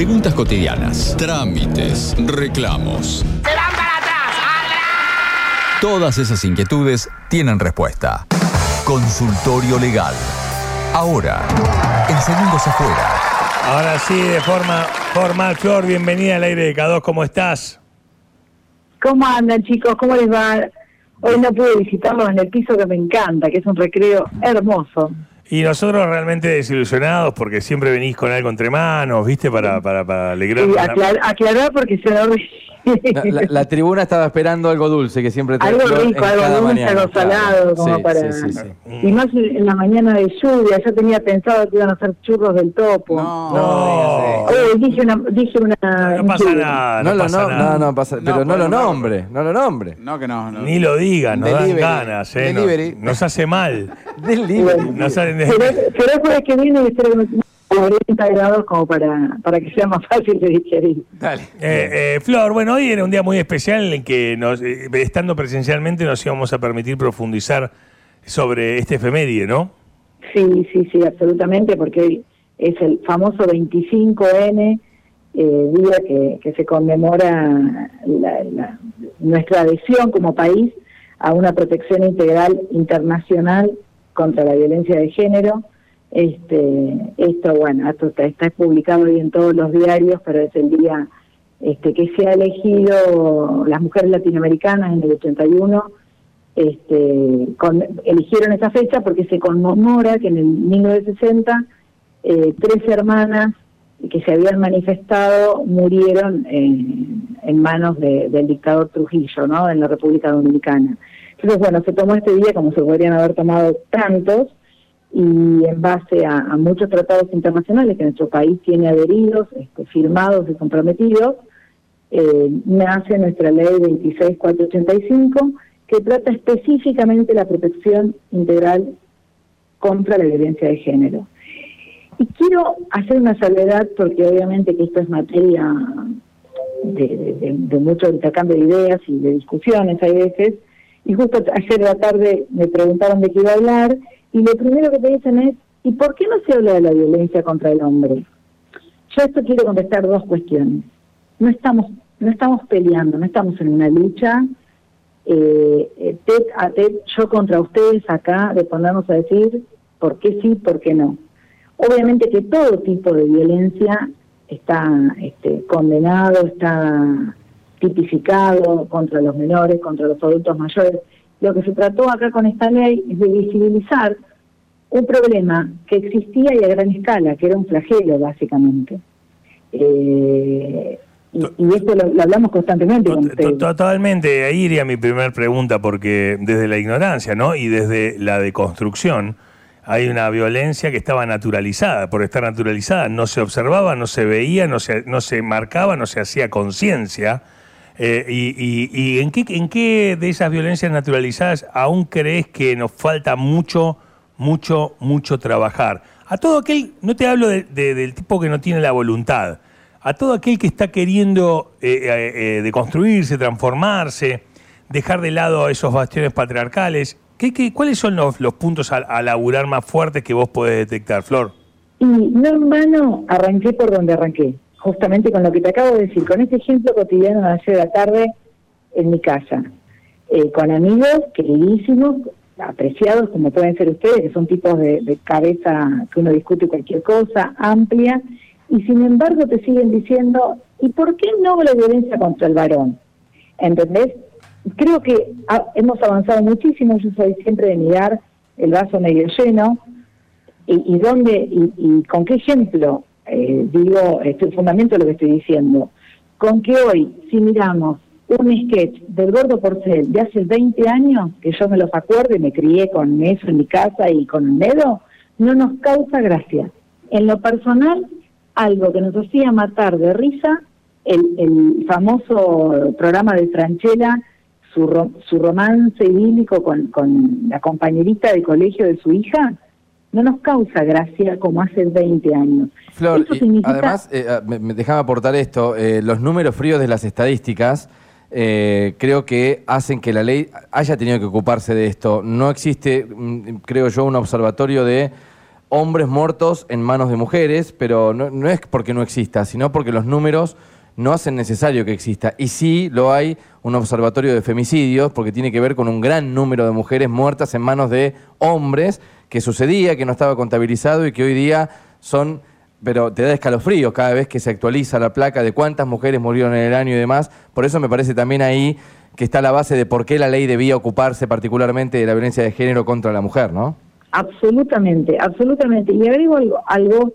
preguntas cotidianas, trámites, reclamos. ¡Se van para atrás! Todas esas inquietudes tienen respuesta. Consultorio Legal. Ahora, en Segundos Afuera. Ahora sí, de forma formal, Flor, bienvenida al aire de K2, ¿cómo estás? ¿Cómo andan chicos? ¿Cómo les va? Hoy no pude visitarlos en el piso que me encanta, que es un recreo hermoso. Y nosotros realmente desilusionados porque siempre venís con algo entre manos, ¿viste? Para, para, para alegrar. Y aclar- aclarar porque se lo La, la tribuna estaba esperando algo dulce que siempre te algo rico, algo dulce, mañana, algo claro. salado, como Sí, para... sí, sí, sí. Y más en la mañana de lluvia, yo tenía pensado que iban a hacer churros del topo. No, No, Oye, dije una... Dije una no pasa nada, no, No, lo pasa no, nada. no, no pasa, No, pero no lo no, nombre, no lo nombre. No, que no. no. Ni lo digas, nos dan Delivery. ganas, ¿eh? Nos- Delivery. Nos, hace mal. Delivery. Nos es por el que viene espero que me tenga 40 grados como para, para que sea más fácil de digerir. Dale. Eh, eh, Flor, bueno, hoy era un día muy especial en que, nos, eh, estando presencialmente, nos íbamos a permitir profundizar sobre este efeméride, ¿no? Sí, sí, sí, absolutamente, porque hoy es el famoso 25N, eh, día que, que se conmemora la- la- nuestra adhesión como país a una protección integral internacional contra la violencia de género. Este, esto, bueno, está publicado hoy en todos los diarios, pero es el día este, que se ha elegido las mujeres latinoamericanas en el 81 este, con- eligieron esa fecha porque se conmemora que en el 1960 eh, tres hermanas que se habían manifestado murieron en, en manos de- del dictador Trujillo, ¿no? En la República Dominicana. Entonces, bueno, se tomó este día como se podrían haber tomado tantos y en base a, muchos tratados internacionales que nuestro país tiene adheridos, este, firmados y comprometidos, eh, nace nuestra ley 26485 que trata específicamente la protección integral contra la violencia de género. Y quiero hacer una salvedad porque obviamente que esto es materia de- de mucho intercambio de ideas y de discusiones hay veces, y justo ayer de la tarde me preguntaron de qué iba a hablar, y lo primero que te dicen es, ¿y por qué no se habla de la violencia contra el hombre? Yo esto quiero contestar dos cuestiones. No estamos, no estamos peleando, no estamos en una lucha eh, eh, a tet, yo contra ustedes acá, de a decir por qué sí, por qué no. Obviamente que todo tipo de violencia está este, condenado, está tipificado contra los menores, contra los adultos mayores. Lo que se trató acá con esta ley es de visibilizar un problema que existía y a gran escala, que era un flagelo básicamente. Eh, y, y esto lo, lo hablamos constantemente con ustedes. Totalmente, ahí iría mi primera pregunta, porque desde la ignorancia, ¿no? Y desde la deconstrucción, hay una violencia que estaba naturalizada. Por estar naturalizada, no se observaba, no se veía, no se, no se marcaba, no se hacía conciencia. Eh, y, y- y en, qué, en qué de esas violencias naturalizadas aún crees que nos falta mucho, mucho, mucho trabajar? A todo aquel, no te hablo de- de- del tipo que no tiene la voluntad, a todo aquel que está queriendo eh, eh, eh, deconstruirse, transformarse, dejar de lado esos bastiones patriarcales. ¿Qué, qué- cuáles son los, puntos a, a laburar más fuertes que vos podés detectar, Flor? Y no en vano arranqué por donde arranqué, justamente con lo que te acabo de decir, con este ejemplo cotidiano de ayer de la tarde en mi casa, eh, con amigos queridísimos, apreciados como pueden ser ustedes, que son tipos de, cabeza que uno discute cualquier cosa, amplia, y sin embargo te siguen diciendo, ¿y por qué no la violencia contra el varón? ¿Entendés? Creo que hemos avanzado muchísimo, yo soy siempre de mirar el vaso medio lleno, y, y dónde y, y con qué ejemplo eh, digo este fundamento lo que estoy diciendo con que hoy si miramos un sketch del gordo porcel de hace 20 años que yo me los acuerdo y me crié con eso en mi casa y con el dedo no nos causa gracia. En lo personal algo que nos hacía matar de risa el, el famoso programa de Franchella su, ro- su romance idílico con, con la compañerita de colegio de su hija no nos causa gracia como hace 20 años. Flor, significa- además, eh, ah, me, me- déjame aportar esto, eh, los números fríos de las estadísticas eh, creo que hacen que la ley haya tenido que ocuparse de esto. No existe, mm, creo yo, un observatorio de hombres muertos en manos de mujeres, pero no, no es porque no exista, sino porque los números no hacen necesario que exista. Y sí lo hay un observatorio de femicidios, porque tiene que ver con un gran número de mujeres muertas en manos de hombres, que sucedía, que no estaba contabilizado y que hoy día son, pero te da escalofrío cada vez que se actualiza la placa de cuántas mujeres murieron en el año y demás. Por eso me parece también ahí que está la base de por qué la ley debía ocuparse particularmente de la violencia de género contra la mujer, ¿no? Absolutamente, absolutamente. Y agrego algo, algo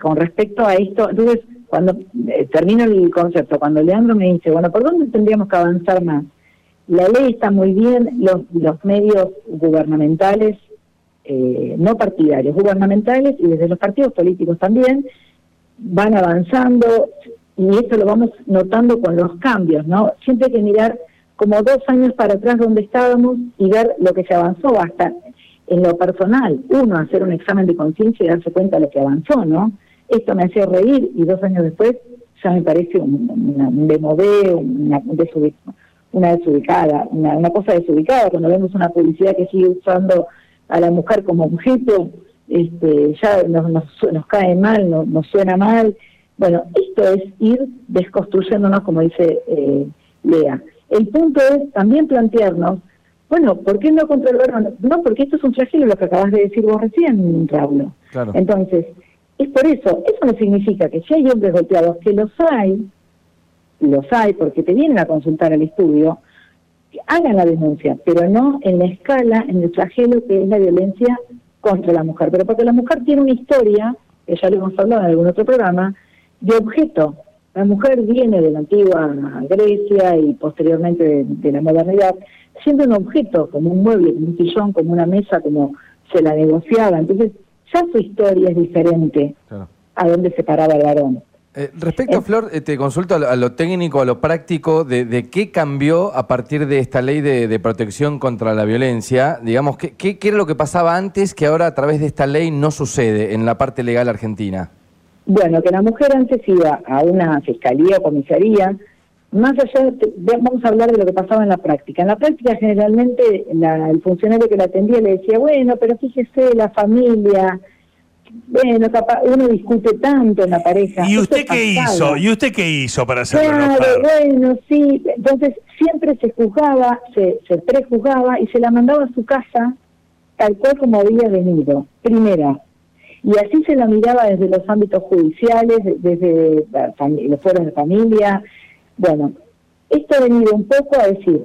con respecto a esto. Entonces, cuando eh, termino el concepto, cuando Leandro me dice, bueno, ¿por dónde tendríamos que avanzar más? La ley está muy bien, los, los medios gubernamentales, eh, no partidarios, gubernamentales y desde los partidos políticos también, van avanzando y esto lo vamos notando con los cambios, ¿no? Siempre hay que mirar como dos años para atrás donde estábamos y ver lo que se avanzó hasta en lo personal, uno hacer un examen de conciencia y darse cuenta de lo que avanzó, ¿no? Esto me hacía reír y dos años después ya me parece un, una, un demodé, una, una desubicada, una, una cosa desubicada. Cuando vemos una publicidad que sigue usando a la mujer como objeto, este, ya nos, nos, nos cae mal, nos, nos, suena mal. Bueno, esto es ir desconstruyéndonos, como dice eh, Lea. El punto es también plantearnos, bueno, ¿por qué no varón? No, porque esto es un flagelo lo que acabas de decir vos recién, Raúl. Claro. Entonces, es por eso, eso no significa que si hay hombres golpeados, que los hay, los hay porque te vienen a consultar al estudio, hagan la denuncia, pero no en la escala, en el flagelo que es la violencia contra la mujer. Pero porque la mujer tiene una historia, que ya lo hemos hablado en algún otro programa, de objeto. La mujer viene de la antigua Grecia y posteriormente de la modernidad, siendo un objeto, como un mueble, como un sillón, como una mesa, como se la negociaba. Entonces, ya su historia es diferente claro. a donde se paraba el varón. Eh, respecto a Flor, eh, te consulto a lo, a lo, técnico, a lo práctico, de, de, qué cambió a partir de esta ley de, de protección contra la violencia. Digamos, ¿qué, ¿qué, qué, era lo que pasaba antes que ahora a través de esta ley no sucede en la parte legal argentina? Bueno, que la mujer antes iba a una fiscalía o comisaría, más allá, de, vamos a hablar de lo que pasaba en la práctica. En la práctica generalmente la, el funcionario que la atendía le decía, bueno, pero fíjese, la familia, bueno, capaz, uno discute tanto en la pareja. ¿Y usted qué hizo? ¿Y usted qué hizo para hacerlo Claro, enojar? bueno, sí. Entonces siempre se juzgaba, se, se prejuzgaba y se la mandaba a su casa tal cual como había venido. Primera. Y así se la miraba desde los ámbitos judiciales, desde los fueros de familia. Bueno, esto ha venido un poco a decir,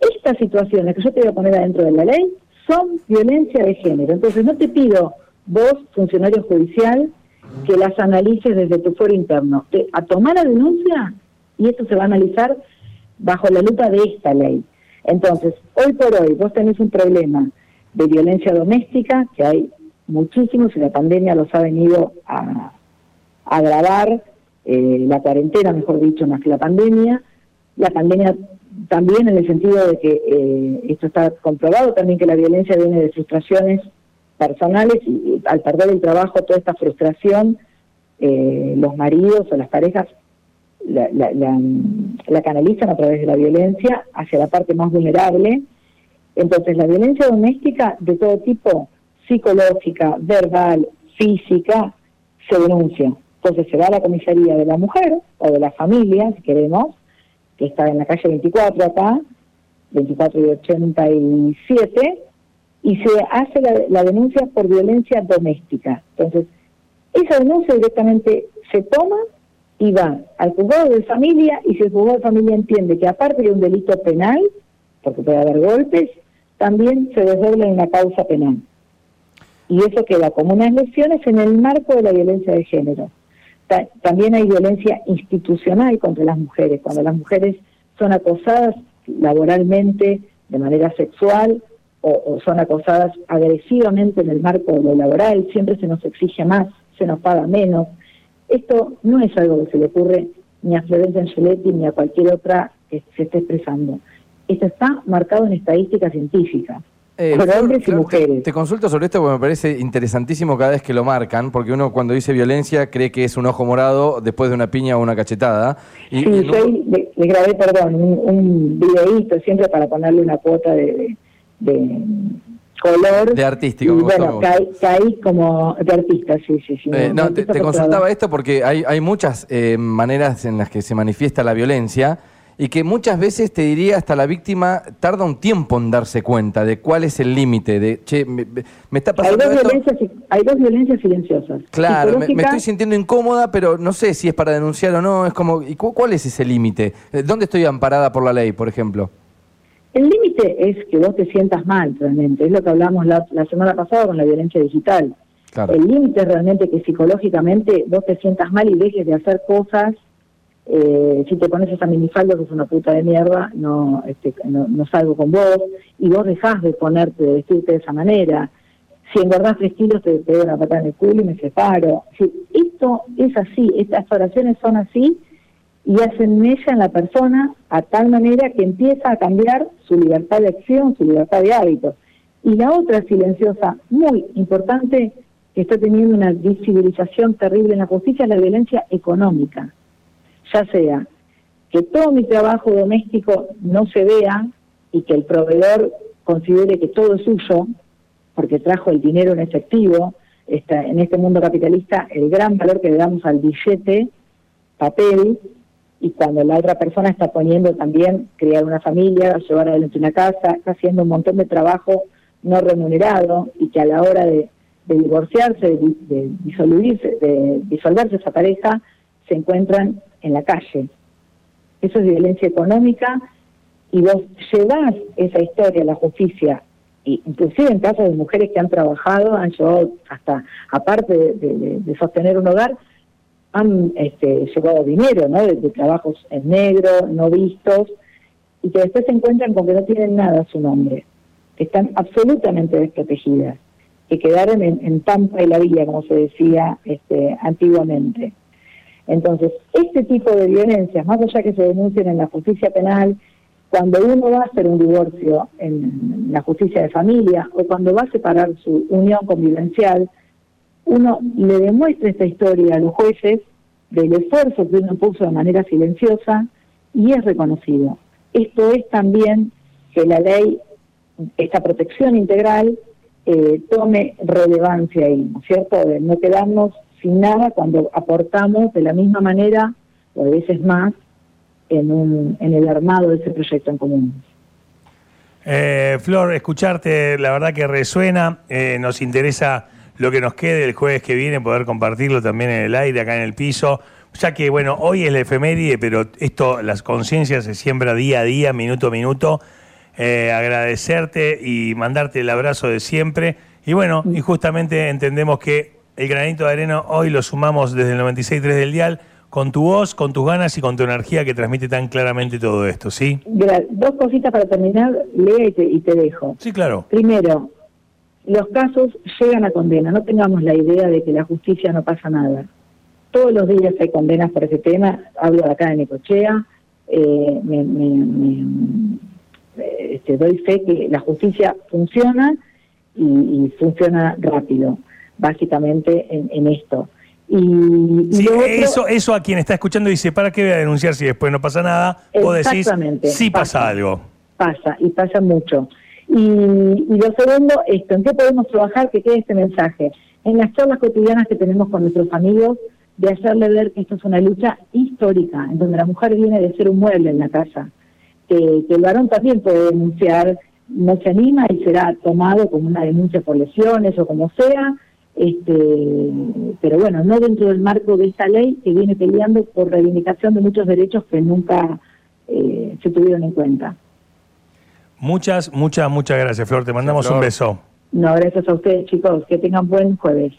estas situaciones que yo te voy a poner adentro de la ley son violencia de género. Entonces no te pido vos, funcionario judicial, que las analices desde tu foro interno. Te, a tomar la denuncia y esto se va a analizar bajo la lupa de esta ley. Entonces, hoy por hoy vos tenés un problema de violencia doméstica, que hay muchísimos y la pandemia los ha venido a agravar, eh, la cuarentena, mejor dicho, más que la pandemia. La pandemia también en el sentido de que eh, esto está comprobado también que la violencia viene de frustraciones personales y, al perder el trabajo toda esta frustración eh, los maridos o las parejas la, la, canalizan a través de la violencia hacia la parte más vulnerable entonces la violencia doméstica de todo tipo psicológica, verbal, física se denuncia entonces se va a la comisaría de la mujer o de la familia si queremos que está en la calle 24 acá 24 y 87 y se hace la, denuncia por violencia doméstica. Entonces, esa denuncia directamente se toma y va al juzgado de familia y si el juzgado de familia entiende que aparte de un delito penal, porque puede haber golpes, también se desdobla en la causa penal. Y eso queda como unas lesiones en el marco de la violencia de género. Ta también hay violencia institucional contra las mujeres, cuando las mujeres son acosadas laboralmente, de manera sexual, o, son acosadas agresivamente en el marco de lo laboral, siempre se nos exige más, se nos paga menos. Esto no es algo que se le ocurre ni a Florencia Angeletti ni a cualquier otra que se esté expresando. Esto está marcado en estadísticas científicas. Eh, por hombres y mujeres. Te, consulto sobre esto porque me parece interesantísimo cada vez que lo marcan, porque uno cuando dice violencia cree que es un ojo morado después de una piña o una cachetada. Y, sí, y no... le, le, grabé, perdón, un, un videíto siempre para ponerle una cuota de, de de color. De artístico, Y bueno, caí, caí como de artista, sí, sí, sí. Eh, no, te, consultaba esto porque hay, hay muchas eh, maneras en las que se manifiesta la violencia y que muchas veces te diría hasta la víctima tarda un tiempo en darse cuenta de cuál es el límite, de, che, me, está Hay pasando dos, esto. violencias, hay dos violencias silenciosas. Claro, me, estoy sintiendo incómoda, pero no sé si es para denunciar o no. Es como, ¿y cu- cuál es ese límite? Eh, ¿Dónde estoy amparada por la ley, por ejemplo? El límite es que vos te sientas mal realmente, es lo que hablamos la, la semana pasada con la violencia digital. Claro. El límite realmente que psicológicamente vos te sientas mal y dejes de hacer cosas. Eh, si te pones esa minifalda que es una puta de mierda, no, este, no, no salgo con vos, y vos dejás de ponerte, de vestirte de esa manera. Si engordás tres kilos, te pego una patada en el culo y me separo. Esto es así, estas oraciones son así, y hacen mella en la persona a tal manera que empieza a cambiar su libertad de acción, su libertad de hábitos. Y la otra silenciosa, muy importante, que está teniendo una visibilización terrible en la justicia, es la violencia económica. Ya sea que todo mi trabajo doméstico no se vea y que el proveedor considere que todo es suyo, porque trajo el dinero en efectivo, está, en este mundo capitalista el gran valor que le damos al billete, papel, y cuando la otra persona está poniendo también crear una familia, llevar adelante una casa, está haciendo un montón de trabajo no remunerado y que a la hora de, divorciarse, de, de disolverse, de disolverse esa pareja, se encuentran en la calle. Eso es violencia económica y vos llevás esa historia a la justicia, y inclusive en casos de mujeres que han trabajado, han llevado hasta, aparte de, sostener un hogar, han este, llevado dinero, ¿no? De, de trabajos en negro, no vistos, y que después se encuentran con que no tienen nada a su nombre, que están absolutamente desprotegidas, que quedaron en, en Pampa y la Villa, como se decía este, antiguamente. Entonces, este tipo de violencias, más allá que se denuncien en la justicia penal, cuando uno va a hacer un divorcio en la justicia de familia o cuando va a separar su unión convivencial, uno le demuestra esta historia a los jueces del esfuerzo que uno puso de manera silenciosa y es reconocido. Esto es también que la ley, esta protección integral, eh, tome relevancia ahí, ¿no es cierto? De no quedarnos sin nada cuando aportamos de la misma manera o a veces más en, un, en el armado de ese proyecto en común. Eh, Flor, escucharte, la verdad que resuena. eh, nos interesa lo que nos quede el jueves que viene, poder compartirlo también en el aire, acá en el piso. Ya que, bueno, hoy es la efeméride, pero esto, las conciencias se siembra día a día, minuto a minuto. Eh, agradecerte y mandarte el abrazo de siempre. Y bueno, y justamente entendemos que el granito de arena hoy lo sumamos desde el 96.3 del dial con tu voz, con tus ganas y con tu energía que transmite tan claramente todo esto, ¿sí? Dos cositas para terminar, Lea, y te, y te dejo. Sí, claro. Primero, los casos llegan a condena. No tengamos la idea de que la justicia no pasa nada. Todos los días hay condenas por ese tema. Hablo de acá de Necochea. Eh, me, me- me- eh, este, doy fe que la justicia funciona y, y funciona rápido, básicamente en, en esto. Y, Sí, otro- eso, eso a quien está escuchando dice, ¿para qué voy a denunciar si después no pasa nada? Vos decís, sí pasa, pasa. algo. pasa y pasa mucho. Y, y lo segundo, esto, ¿en qué podemos trabajar? Que quede este mensaje. En las charlas cotidianas que tenemos con nuestros amigos, de hacerle ver que esto es una lucha histórica, en donde la mujer viene de ser un mueble en la casa, que, que el varón también puede denunciar, no se anima y será tomado como una denuncia por lesiones o como sea, este, pero bueno, no dentro del marco de esta ley que viene peleando por reivindicación de muchos derechos que nunca eh, se tuvieron en cuenta. Muchas, muchas, muchas gracias, Flor. Te mandamos Flor. un beso. No, gracias a ustedes, chicos. Que tengan buen jueves.